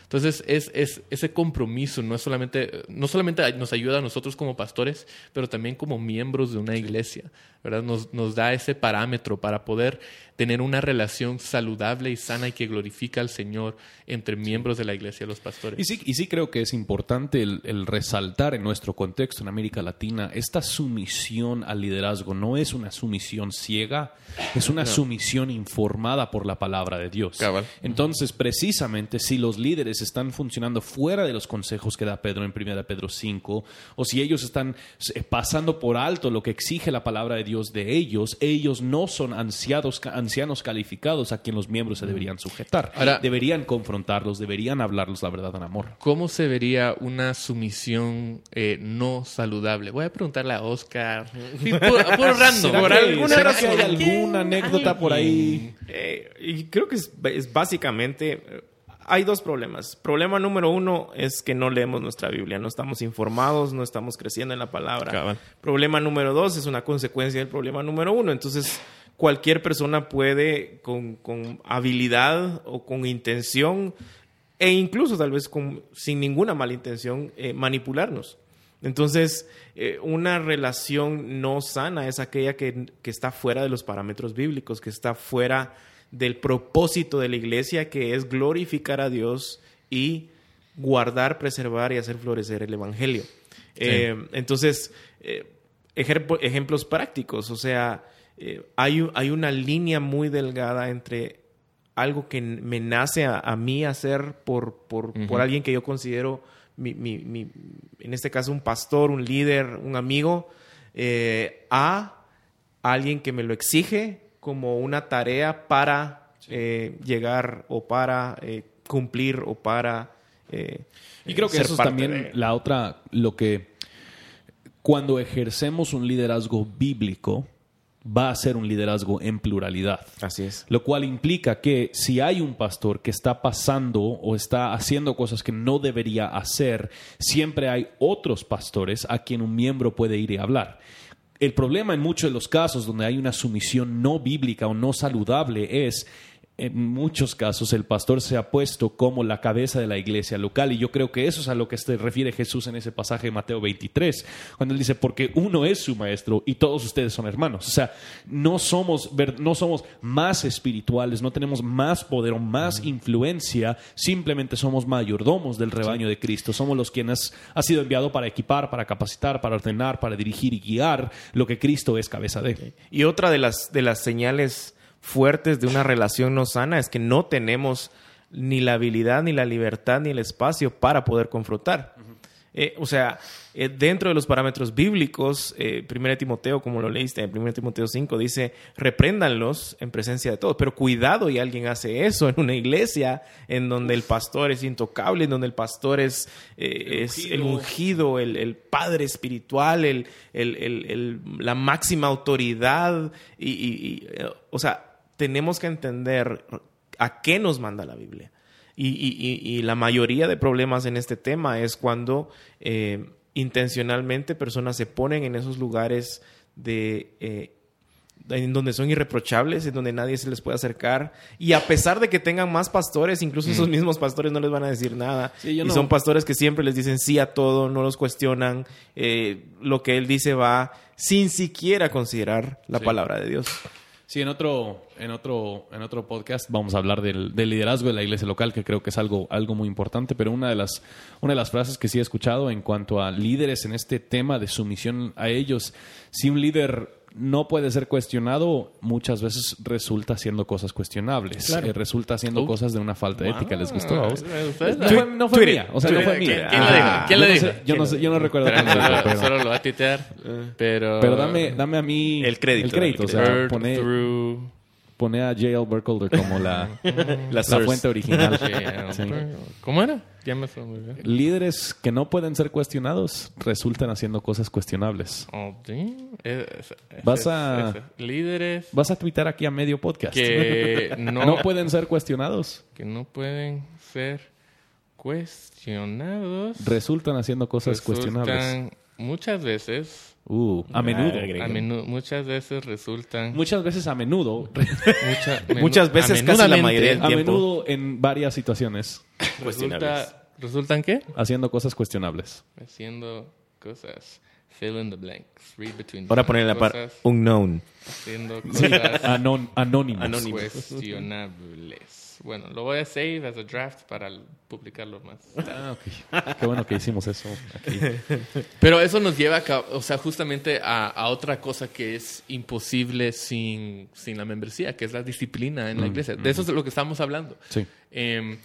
Entonces, es, es, ese compromiso no, es solamente, no solamente nos ayuda a nosotros como pastores, pero también como miembros de una iglesia, ¿verdad? Nos, nos da ese parámetro para poder tener una relación saludable y sana y que glorifica al Señor entre miembros de la iglesia y los pastores. Y sí, y sí creo que es importante el, resaltar en nuestro contexto en América Latina, esta sumisión al liderazgo no es una sumisión ciega, es una sumisión informada por la palabra de Dios. Entonces, precisamente, si los líderes están funcionando fuera de los consejos que da Pedro en 1 Pedro 5, o si ellos están eh, pasando por alto lo que exige la palabra de Dios de ellos, ellos no son ansiados, ancianos calificados a quien los miembros se deberían sujetar. deberían confrontarlos, deberían hablarlos la verdad en amor. ¿Cómo se vería una sumisión eh, no saludable? Voy a preguntarle a Oscar. [LAUGHS] por, random. Por alguna razón. hay alguna anécdota por ahí? Eh, y creo que es, es básicamente hay dos problemas. Problema número uno es que no leemos nuestra Biblia, no estamos informados, no estamos creciendo en la palabra. Problema número dos es una consecuencia del problema número uno. Entonces, cualquier persona puede con, habilidad o con intención e incluso tal vez con, sin ninguna mala intención eh, manipularnos. Entonces, eh, una relación no sana es aquella que, está fuera de los parámetros bíblicos, que está fuera del propósito de la iglesia, que es glorificar a Dios y guardar, preservar y hacer florecer el Evangelio. Eh, entonces, ejemplos prácticos, o sea, eh, hay, hay, una línea muy delgada entre algo que me nace a, mí hacer por, por, por, alguien que yo considero, mi, mi, en este caso, un pastor, un líder, un amigo, eh, a alguien que me lo exige como una tarea para eh, llegar o para cumplir o para... y creo que eso es también la otra, lo que cuando ejercemos un liderazgo bíblico, va a ser un liderazgo en pluralidad. Así es. Lo cual implica que si hay un pastor que está pasando o está haciendo cosas que no debería hacer, siempre hay otros pastores a quien un miembro puede ir y hablar. El problema en muchos de los casos donde hay una sumisión no bíblica o no saludable es en muchos casos el pastor se ha puesto como la cabeza de la iglesia local y yo creo que eso es a lo que se refiere Jesús en ese pasaje de Mateo 23, cuando él dice, porque uno es su maestro y todos ustedes son hermanos. O sea, no somos, no somos más espirituales, no tenemos más poder o más influencia, simplemente somos mayordomos del rebaño de Cristo, somos los quienes ha sido enviado para equipar, para capacitar, para ordenar, para dirigir y guiar lo que Cristo es cabeza de. Y otra de las, de las señales fuertes de una relación no sana es que no tenemos ni la habilidad, ni la libertad, ni el espacio para poder confrontar. Eh, o sea, eh, dentro de los parámetros bíblicos, eh, 1 Timoteo, como lo leíste en 1 Timoteo 5, dice, repréndanlos en presencia de todos. Pero cuidado y alguien hace eso en una iglesia en donde el pastor es intocable, en donde el pastor es, eh, el, ungido, el, padre espiritual, el, la máxima autoridad. y, o sea, tenemos que entender a qué nos manda la Biblia. Y, la mayoría de problemas en este tema es cuando eh, intencionalmente personas se ponen en esos lugares de... Eh, en donde son irreprochables, en donde nadie se les puede acercar. Y a pesar de que tengan más pastores, incluso esos mm. mismos pastores no les van a decir nada. y son pastores que siempre les dicen sí a todo, no los cuestionan. Eh, lo que él dice va sin siquiera considerar la palabra de Dios. Sí, en otro, en otro, en otro podcast vamos a hablar del, liderazgo de la iglesia local, que creo que es algo, algo muy importante, pero una de las, una de las frases que sí he escuchado en cuanto a líderes en este tema de sumisión a ellos, si un líder no puede ser cuestionado, muchas veces resulta haciendo cosas cuestionables. Eh, resulta haciendo Uh. cosas de una falta de ética. ¿Les gustó? a vos? ¿Ustedes? No fue, no fue mía. O sea, no fue ¿Quién, mía. quién? Ah, ¿Quién yo lo no dijo? sé- yo, no sé- yo no recuerdo Pero pero, solo lo va a tuitear. Pero, pero dame, dame a mí El crédito, El crédito. el O sea, pone, through pone a J.L. Burkholder como la, [LAUGHS] La fuente original. Sí. ¿Cómo era? Ya me fue muy bien. Líderes que no pueden ser cuestionados resultan haciendo cosas cuestionables. Oh. Es- es- Vas a- es- líderes Vas a twittar aquí a medio podcast. que [LAUGHS] no, no pueden ser cuestionados. que no pueden ser cuestionados. Resultan haciendo cosas cuestionables. Muchas veces, Uh, a menudo. Ah, a menu- muchas veces resultan Muchas veces a menudo. [LAUGHS] mucha- [LAUGHS] menu- Muchas veces, casi la mayoría del A tiempo. menudo en varias situaciones. Cuestionables. resulta, resultan qué? Haciendo cosas cuestionables. Haciendo cosas. Fill in the blanks. Read between the Ahora poner la par Cosas- unknown. Haciendo cosas [LAUGHS] Anon- anónimos. Anónimos. cuestionables. Bueno, lo voy a save as a draft para publicarlo más. Ah, ok. Qué bueno que hicimos eso aquí. [LAUGHS] Pero eso nos lleva a, cabo- o sea, justamente a, a otra cosa que es imposible sin, sin la membresía, que es la disciplina en la iglesia. De eso es de lo que estamos hablando. Sí. Em,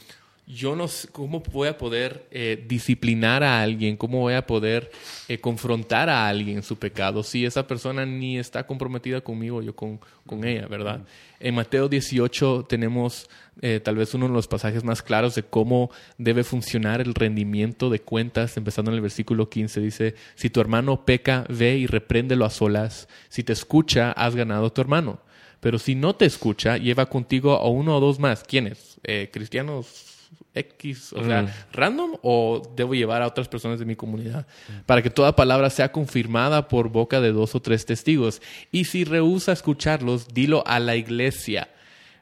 yo no sé cómo voy a poder eh, disciplinar a alguien, cómo voy a poder eh, confrontar a alguien en su pecado si esa persona ni está comprometida conmigo, yo con, con ella, ¿verdad? En Mateo 18 tenemos eh, tal vez uno de los pasajes más claros de cómo debe funcionar el rendimiento de cuentas, empezando en el versículo 15, dice, si tu hermano peca, ve y repréndelo a solas, si te escucha, has ganado a tu hermano. Pero si no te escucha, lleva contigo a uno o dos más. ¿Quiénes? Eh, ¿Cristianos X? O sea, random o debo llevar a otras personas de mi comunidad? Para que toda palabra sea confirmada por boca de dos o tres testigos. Y si rehúsa escucharlos, dilo a la iglesia.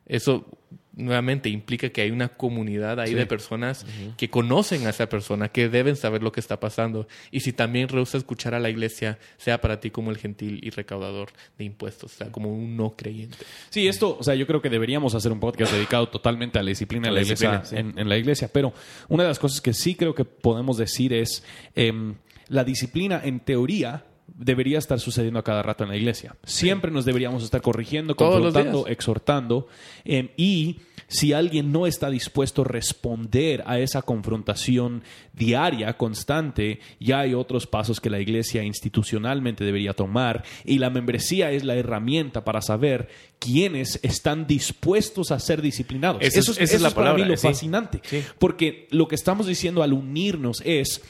Eso nuevamente implica que hay una comunidad ahí de personas que conocen a esa persona, que deben saber lo que está pasando. Y si también rehúsa escuchar a la iglesia, sea para ti como el gentil y recaudador de impuestos, o sea, como un no creyente. Sí, esto, o sea, yo creo que deberíamos hacer un podcast dedicado totalmente a la disciplina de la la iglesia, disciplina, en, en la iglesia. Pero una de las cosas que sí creo que podemos decir es em, la disciplina, en teoría, debería estar sucediendo a cada rato en la iglesia. Siempre nos deberíamos estar corrigiendo, confrontando, exhortando. em, y si alguien no está dispuesto a responder a esa confrontación diaria, constante, ya hay otros pasos que la iglesia institucionalmente debería tomar. Y la membresía es la herramienta para saber quiénes están dispuestos a ser disciplinados. Es- eso es para mí lo sí. fascinante. Sí. Porque lo que estamos diciendo al unirnos es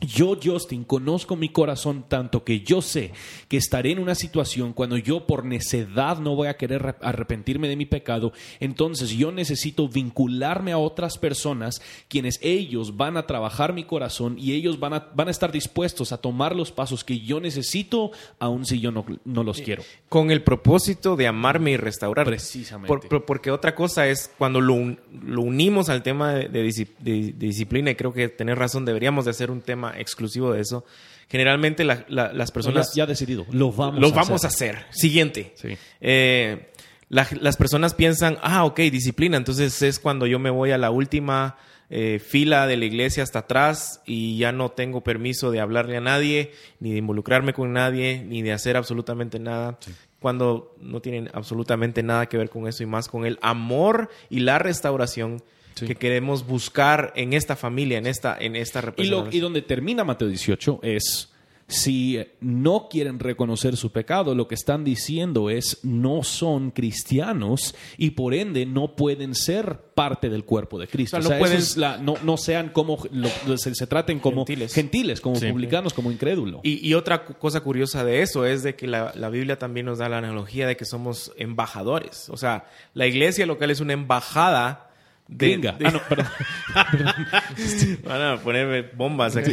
yo, Justin, conozco mi corazón tanto que yo sé que estaré en una situación cuando yo por necedad no voy a querer re- arrepentirme de mi pecado, entonces yo necesito vincularme a otras personas quienes ellos van a trabajar mi corazón y ellos van a, van a estar dispuestos a tomar los pasos que yo necesito, aun si yo no, no los quiero. Con el propósito de amarme y restaurarme. Precisamente. Por- por- porque otra cosa es cuando lo, lo unimos al tema de, de disci- de- de disciplina, y creo que tener razón, deberíamos de hacer un tema exclusivo de eso. Generalmente la- la- las personas ya, ya decidido, lo vamos lo a vamos hacer. a hacer. Siguiente. Sí. Eh, la- las personas piensan, ah, ok, disciplina. Entonces es cuando yo me voy a la última eh, fila de la iglesia hasta atrás y ya no tengo permiso de hablarle a nadie, ni de involucrarme con nadie, ni de hacer absolutamente nada. Cuando no tienen absolutamente nada que ver con eso y más con el amor y la restauración Sí. que queremos buscar en esta familia, en esta, en esta Y, lo, representación. y donde termina Mateo 18 es, si no quieren reconocer su pecado, lo que están diciendo es, no son cristianos y por ende no pueden ser parte del cuerpo de Cristo. O sea, no eso pueden- es la- no, no sean como, lo- se, se traten como Gentiles. gentiles, como Sí. publicanos, como incrédulos. Y, y otra cosa curiosa de eso es de que la, la Biblia también nos da la analogía de que somos embajadores. O sea, la iglesia local es una embajada de... Gringa. de- Ah, no, perdón. [LAUGHS] Van a ponerme bombas aquí.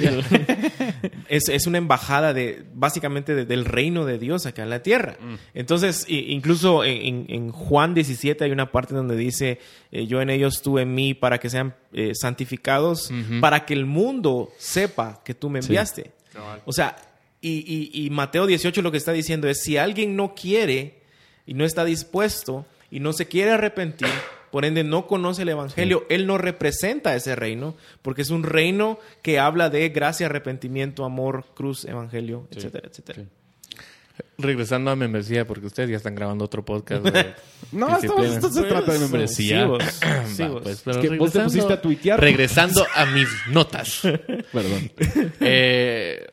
es, es una embajada de básicamente de- del reino de Dios acá en la tierra. Entonces, i- incluso en, Juan 17 hay una parte donde dice, eh, yo en ellos, tú en mí, para que sean eh, santificados, para que el mundo sepa que tú me enviaste. O sea, y, y- y Mateo 18 lo que está diciendo es, si alguien no quiere y no está dispuesto y no se quiere arrepentir, por ende no conoce el Evangelio, él no representa ese reino, porque es un reino que habla de gracia, arrepentimiento, amor, cruz, Evangelio, etcétera, etcétera. regresando a membresía, porque ustedes ya están grabando otro podcast. de [LAUGHS] No, esto, esto se trata de membresía. Sí, vos. Vos. pues, pero Es que vos te regresando- pusiste a tuitear. Regresando a mis notas. [LAUGHS] Perdón. Eh,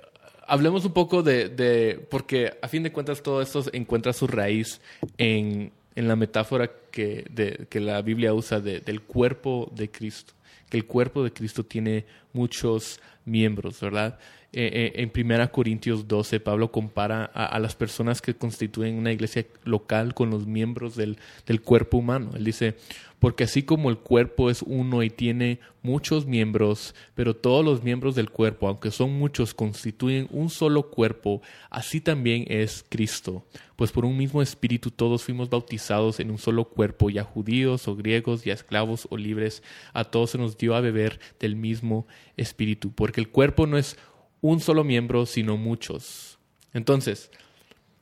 hablemos un poco de, de- Porque a fin de cuentas todo esto encuentra su raíz en, en la metáfora que, de- que la Biblia usa de- del cuerpo de Cristo. Que el cuerpo de Cristo tiene muchos miembros, ¿verdad? Eh, eh, en 1 Corintios 12, Pablo compara a, a las personas que constituyen una iglesia local con los miembros del, del cuerpo humano. Él dice, porque así como el cuerpo es uno y tiene muchos miembros, pero todos los miembros del cuerpo, aunque son muchos, constituyen un solo cuerpo, así también es Cristo. Pues por un mismo espíritu todos fuimos bautizados en un solo cuerpo, ya judíos o griegos, ya esclavos o libres, a todos se nos dio a beber del mismo espíritu, porque el cuerpo no es un solo miembro, sino muchos. Entonces,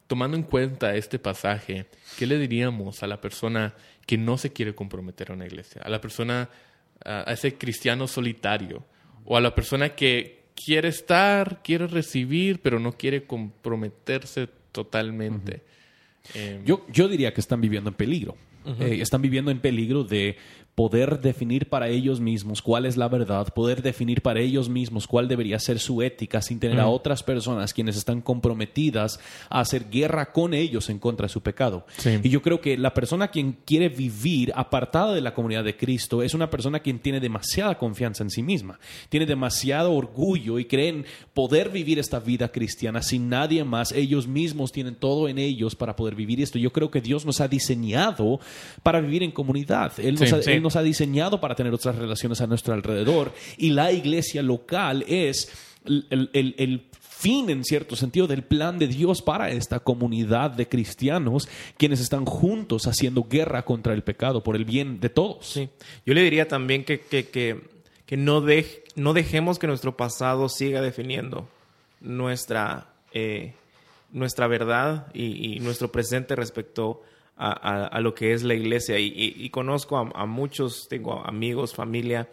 tomando en cuenta este pasaje, ¿qué le diríamos a la persona que no se quiere comprometer a una iglesia? A la persona, a ese cristiano solitario, o a la persona que quiere estar, quiere recibir, pero no quiere comprometerse totalmente. Eh, Yo, yo diría que están viviendo en peligro. Eh, están viviendo en peligro de poder definir para ellos mismos cuál es la verdad, poder definir para ellos mismos cuál debería ser su ética sin tener a otras personas quienes están comprometidas a hacer guerra con ellos en contra de su pecado. Sí. Y yo creo que la persona quien quiere vivir apartada de la comunidad de Cristo es una persona quien tiene demasiada confianza en sí misma, tiene demasiado orgullo y creen poder vivir esta vida cristiana sin nadie más. Ellos mismos tienen todo en ellos para poder vivir esto. Yo creo que Dios nos ha diseñado para vivir en comunidad. Él nos, Sí, ha, sí. Él nos ha diseñado para tener otras relaciones a nuestro alrededor y la iglesia local es el- fin, en cierto sentido, del plan de Dios para esta comunidad de cristianos quienes están juntos haciendo guerra contra el pecado por el bien de todos. Yo le diría también que, que, que, no, no dejemos que nuestro pasado siga definiendo nuestra, eh, nuestra verdad y, y nuestro presente respecto a, a- a lo que es la iglesia. Y, y- y conozco a, a muchos, tengo amigos, familia,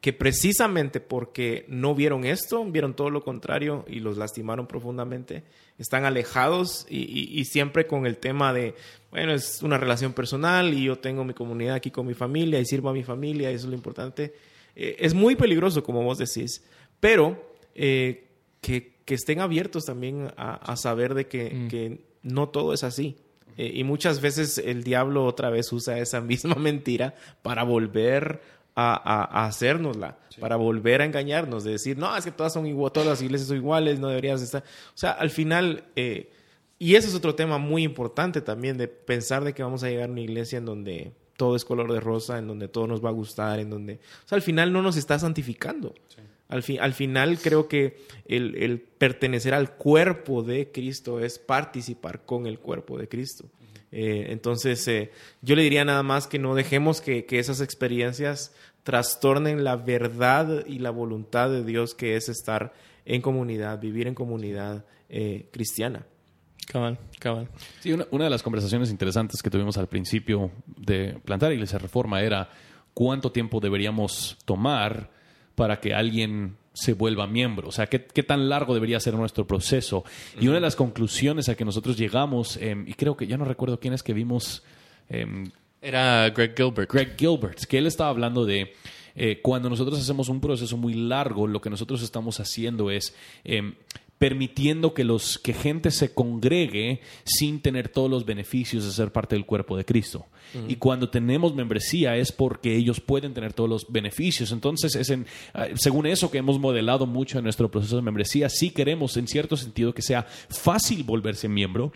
que precisamente porque no vieron esto, vieron todo lo contrario y los lastimaron profundamente, están alejados y, y- y siempre con el tema de, bueno, es una relación personal y yo tengo mi comunidad aquí con mi familia y sirvo a mi familia y eso es lo importante. Eh, es muy peligroso, como vos decís, pero eh, que, que estén abiertos también a, a saber de que, que no todo es así. Eh, y muchas veces el diablo otra vez usa esa [LAUGHS] misma mentira para volver a, a, a hacérnosla, para volver a engañarnos, de decir, no, es que todas son igual, todas las iglesias son iguales, no deberías estar. O sea, al final, eh, y ese es otro tema muy importante también, de pensar de que vamos a llegar a una iglesia en donde todo es color de rosa, en donde todo nos va a gustar, en donde, o sea, al final no nos está santificando. Al, fi- al final creo que el, el pertenecer al cuerpo de Cristo es participar con el cuerpo de Cristo. Eh, entonces, eh, yo le diría nada más que no dejemos que, que esas experiencias trastornen la verdad y la voluntad de Dios que es estar en comunidad, vivir en comunidad eh, cristiana. cabal, cabal. Sí, una, una de las conversaciones interesantes que tuvimos al principio de plantar Iglesia Reforma era cuánto tiempo deberíamos tomar para que alguien se vuelva miembro. O sea, qué, qué tan largo debería ser nuestro proceso. Y una de las conclusiones a que nosotros llegamos, em, y creo que ya no recuerdo quién es que vimos, em, Era Greg Gilbert. Greg Gilbert, que él estaba hablando de eh, cuando nosotros hacemos un proceso muy largo, lo que nosotros estamos haciendo es em, permitiendo que los que gente se congregue sin tener todos los beneficios de ser parte del cuerpo de Cristo. Y cuando tenemos membresía es porque ellos pueden tener todos los beneficios. Entonces, es en, ah, según eso que hemos modelado mucho en nuestro proceso de membresía, sí queremos en cierto sentido que sea fácil volverse miembro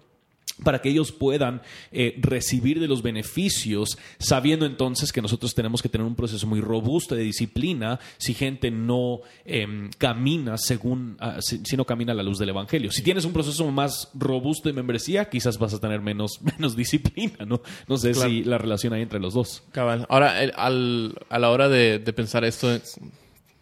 para que ellos puedan eh, recibir de los beneficios, sabiendo entonces que nosotros tenemos que tener un proceso muy robusto de disciplina si gente no em, camina según, ah, si, si no camina a la luz del Evangelio. Si tienes un proceso más robusto de membresía, quizás vas a tener menos, [LAUGHS] menos disciplina, ¿no? No sé Claro. si la relación hay entre los dos. Cabal. Ahora, el- al- a la hora de, de pensar esto,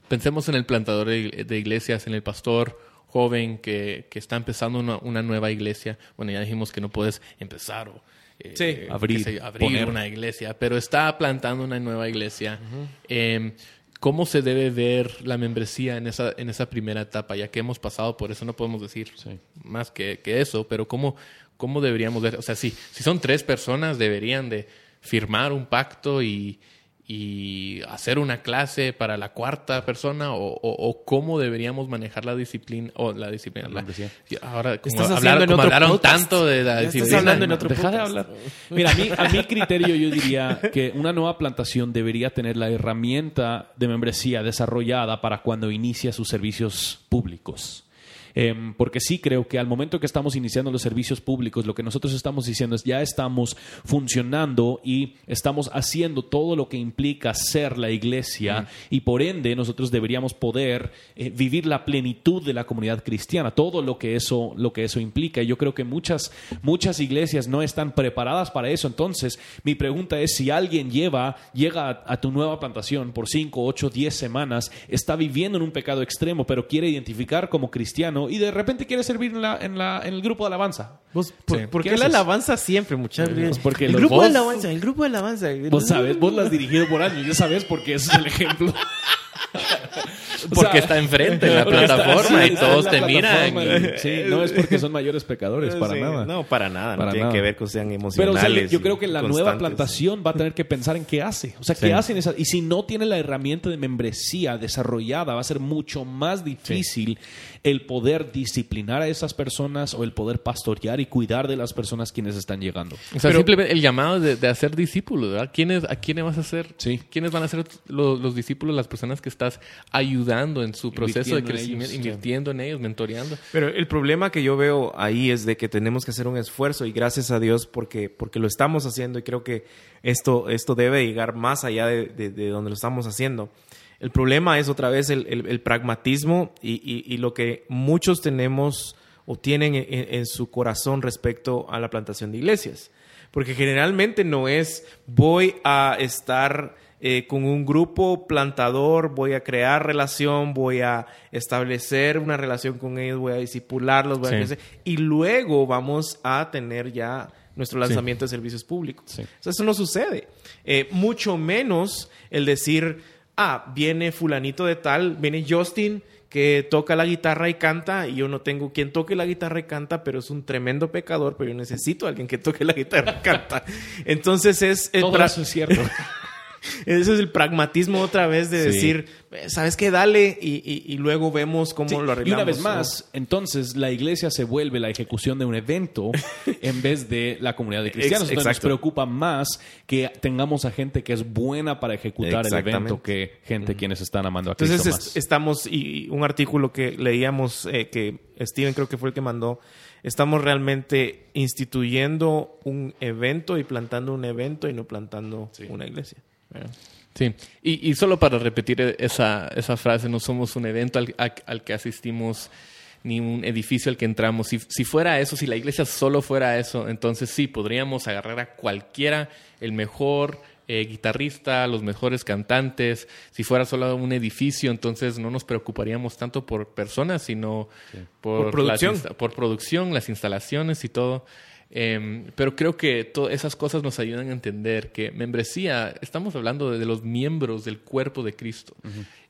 pensemos en el plantador de iglesias, en el pastor joven que, que está empezando una, una nueva iglesia. Bueno, ya dijimos que no puedes empezar o eh, Sí. Abrir, sé abrir poner. una iglesia, pero está plantando una nueva iglesia. Eh, ¿cómo se debe ver la membresía en esa, en esa primera etapa? Ya que hemos pasado por eso, no podemos decir más que, que, eso, pero ¿cómo, ¿cómo deberíamos ver? O sea, si, si son tres personas, deberían de firmar un pacto y, y hacer una clase para la cuarta persona o, o, o cómo deberíamos manejar la disciplina o la disciplina la, ahora como, hablar, como hablaron tanto de la disciplina hablando en otro Deja de hablar. Mira, a mí, a mi criterio yo diría que una nueva plantación debería tener la herramienta de membresía desarrollada para cuando inicia sus servicios públicos. Em, porque sí creo que al momento que estamos iniciando los servicios públicos, lo que nosotros estamos diciendo es ya estamos funcionando y estamos haciendo todo lo que implica ser la iglesia y por ende nosotros deberíamos poder eh, vivir la plenitud de la comunidad cristiana, todo lo que eso, lo que eso implica. Y yo creo que muchas, muchas iglesias no están preparadas para eso. Entonces, mi pregunta es si alguien lleva, llega a, a tu nueva plantación por 5, 8, 10 semanas, está viviendo en un pecado extremo, pero quiere identificar como cristiano y de repente quiere servir en, la, en, la, en el grupo de alabanza. Vos, ¿por, Sí. por ¿Qué qué la alabanza siempre, muchachos? Pues porque el los grupo vos- de alabanza, el grupo de alabanza. Vos sabes, vos la has dirigido por años, ya sabes porque ese es el ejemplo. [LAUGHS] O porque sea, está enfrente en la [LAUGHS] está- plataforma y todos te miran. y- [LAUGHS] Sí, no es porque son mayores pecadores, para Sí, nada. No, para nada. Para no tiene que ver que sean Pero o emocionales. sea, yo creo que la nueva plantación va a tener que pensar en qué hace. O sea, qué Sí. hacen esas. Y si no tiene la herramienta de membresía desarrollada, va a ser mucho más difícil el poder disciplinar a esas personas o el poder pastorear y cuidar de las personas quienes están llegando. O sea, Pero- simplemente el llamado de, de hacer discípulos, ¿verdad? ¿Quiénes, ¿A quiénes vas a hacer? Sí. ¿Quiénes van a ser los, los discípulos, las personas que estás ayudando en su proceso de crecimiento, ellos, invirtiendo en ellos, mentoreando? Pero el problema que yo veo ahí es de que tenemos que hacer un esfuerzo y gracias a Dios porque, porque lo estamos haciendo y creo que esto, esto debe llegar más allá de, de- de donde lo estamos haciendo. El problema es otra vez el, el- el pragmatismo y, y- y lo que muchos tenemos o tienen en, en su corazón respecto a la plantación de iglesias. Porque generalmente no es voy a estar eh, con un grupo plantador, voy a crear relación, voy a establecer una relación con ellos, voy a disipularlos, voy a crecer, y luego vamos a tener ya nuestro lanzamiento de servicios públicos. Sí. O sea, eso no sucede. Eh, mucho menos el decir, ah, viene fulanito de tal, viene Justin que toca la guitarra y canta y yo no tengo quien toque la guitarra y canta, pero es un tremendo pecador, pero yo necesito a alguien que toque la guitarra y canta. Entonces es Todo eso es cierto. [LAUGHS] ese es el pragmatismo otra vez de Sí. decir, "Eh, ¿sabes qué? Dale y, y- y luego vemos cómo Sí, lo y arreglamos. una vez ¿no? más, entonces la iglesia se vuelve la ejecución de un evento [LAUGHS] en vez de la comunidad de cristianos. Entonces nos preocupa más que tengamos a gente que es buena para ejecutar el evento que gente quienes están amando a Cristo Entonces más. es- estamos, y y un artículo que leíamos, eh, que Steven creo que fue el que mandó, estamos realmente instituyendo un evento y plantando un evento y no plantando una iglesia. ¿Verdad? Sí, y, y solo para repetir esa, esa frase, no somos un evento al, al que asistimos ni un edificio al que entramos. Si, si fuera eso, si la iglesia solo fuera eso, entonces sí, podríamos agarrar a cualquiera, el mejor eh, guitarrista, los mejores cantantes. Si fuera solo un edificio, entonces no nos preocuparíamos tanto por personas, sino por, Por producción. las por producción, las instalaciones y todo. Em, pero creo que todas esas cosas nos ayudan a entender que membresía, estamos hablando de, de los miembros del cuerpo de Cristo.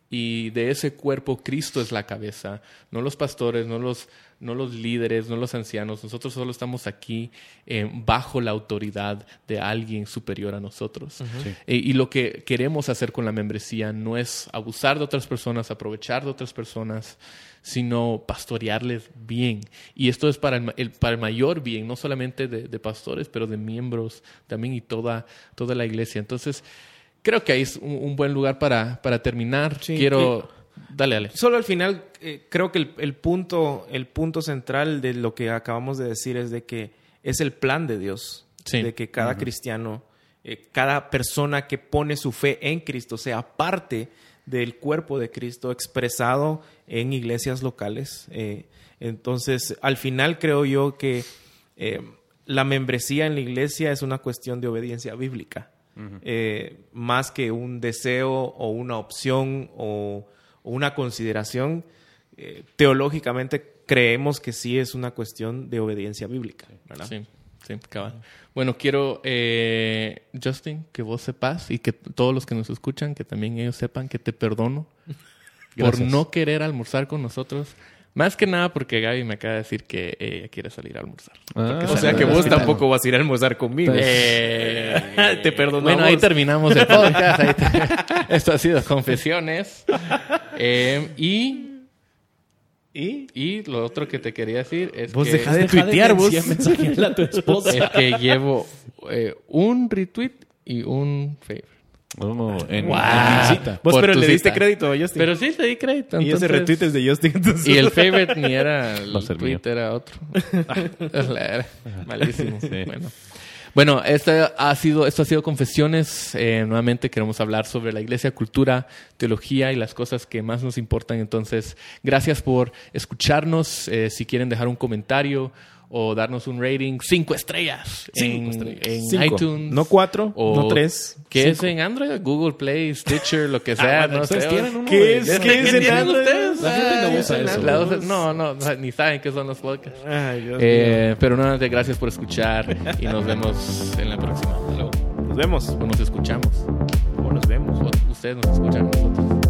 Y de ese cuerpo Cristo es la cabeza, no los pastores, no los, no los líderes, no los ancianos. Nosotros solo estamos aquí eh, bajo la autoridad de alguien superior a nosotros. Eh, y lo que queremos hacer con la membresía no es abusar de otras personas, aprovechar de otras personas, sino pastorearles bien. Y esto es para el, ma- el- para el mayor bien, no solamente de, de pastores, pero de miembros también y toda, toda la iglesia. Entonces, creo que ahí es un, un buen lugar para, para terminar. Sí, Quiero... Dale, dale. Solo al final, eh, creo que el, el punto, el punto central de lo que acabamos de decir es de que es el plan de Dios. Sí. De que cada cristiano, eh, cada persona que pone su fe en Cristo sea parte del cuerpo de Cristo expresado en iglesias locales. Eh, entonces, al final creo yo que eh, la membresía en la iglesia es una cuestión de obediencia bíblica. Eh, más que un deseo o una opción o, o una consideración, eh, teológicamente creemos que sí es una cuestión de obediencia bíblica. ¿verdad? Sí. Sí, cabal. Bueno, quiero, eh, Justin, que vos sepas y que todos los que nos escuchan, que también ellos sepan que te perdono [LAUGHS] por no querer almorzar con nosotros. Más que nada porque Gaby me acaba de decir que ella quiere salir a almorzar. Ah, O sea que vos tampoco vas a ir a almorzar conmigo. Eh, [LAUGHS] Te perdonamos. Bueno, ahí terminamos el [LAUGHS] podcast. Ahí te- [LAUGHS] Esto ha sido Confesiones. Eh, y, ¿Y? y lo otro que te quería decir es Vos que, deja de Deja tuitear, vos. mensaje- mensajearle a tu esposa. es que llevo eh, un retweet y un favorite. Oh, en, Wow. en. Vos, Por pero le diste cita. crédito a Justin. Pero sí te di crédito. y ese retweet es de Justin. entonces- Y el favorite ni era [LAUGHS] el tweet, era otro. [LAUGHS] Malísimo. Bueno. Bueno, este ha sido, esto ha sido Confesiones. Eh, nuevamente queremos hablar sobre la iglesia, cultura, teología y las cosas que más nos importan. Entonces, gracias por escucharnos. Eh, si quieren dejar un comentario o darnos un rating, cinco estrellas, en, en Cinco. iTunes. No cuatro, o- no tres. ¿Qué es en Android? Google Play, Stitcher, lo que sea. bueno, no sé. tienen uno ¿Qué es? ¿Qué es en tienen Android? ustedes? La gente no Ah, usa en eso. Android. No, no, no, ni saben qué son los podcasts. Ay. Eh, pero nuevamente gracias por escuchar y nos vemos en la próxima. Nos vemos. O nos escuchamos. O nos vemos. O ustedes nos escuchan a nosotros.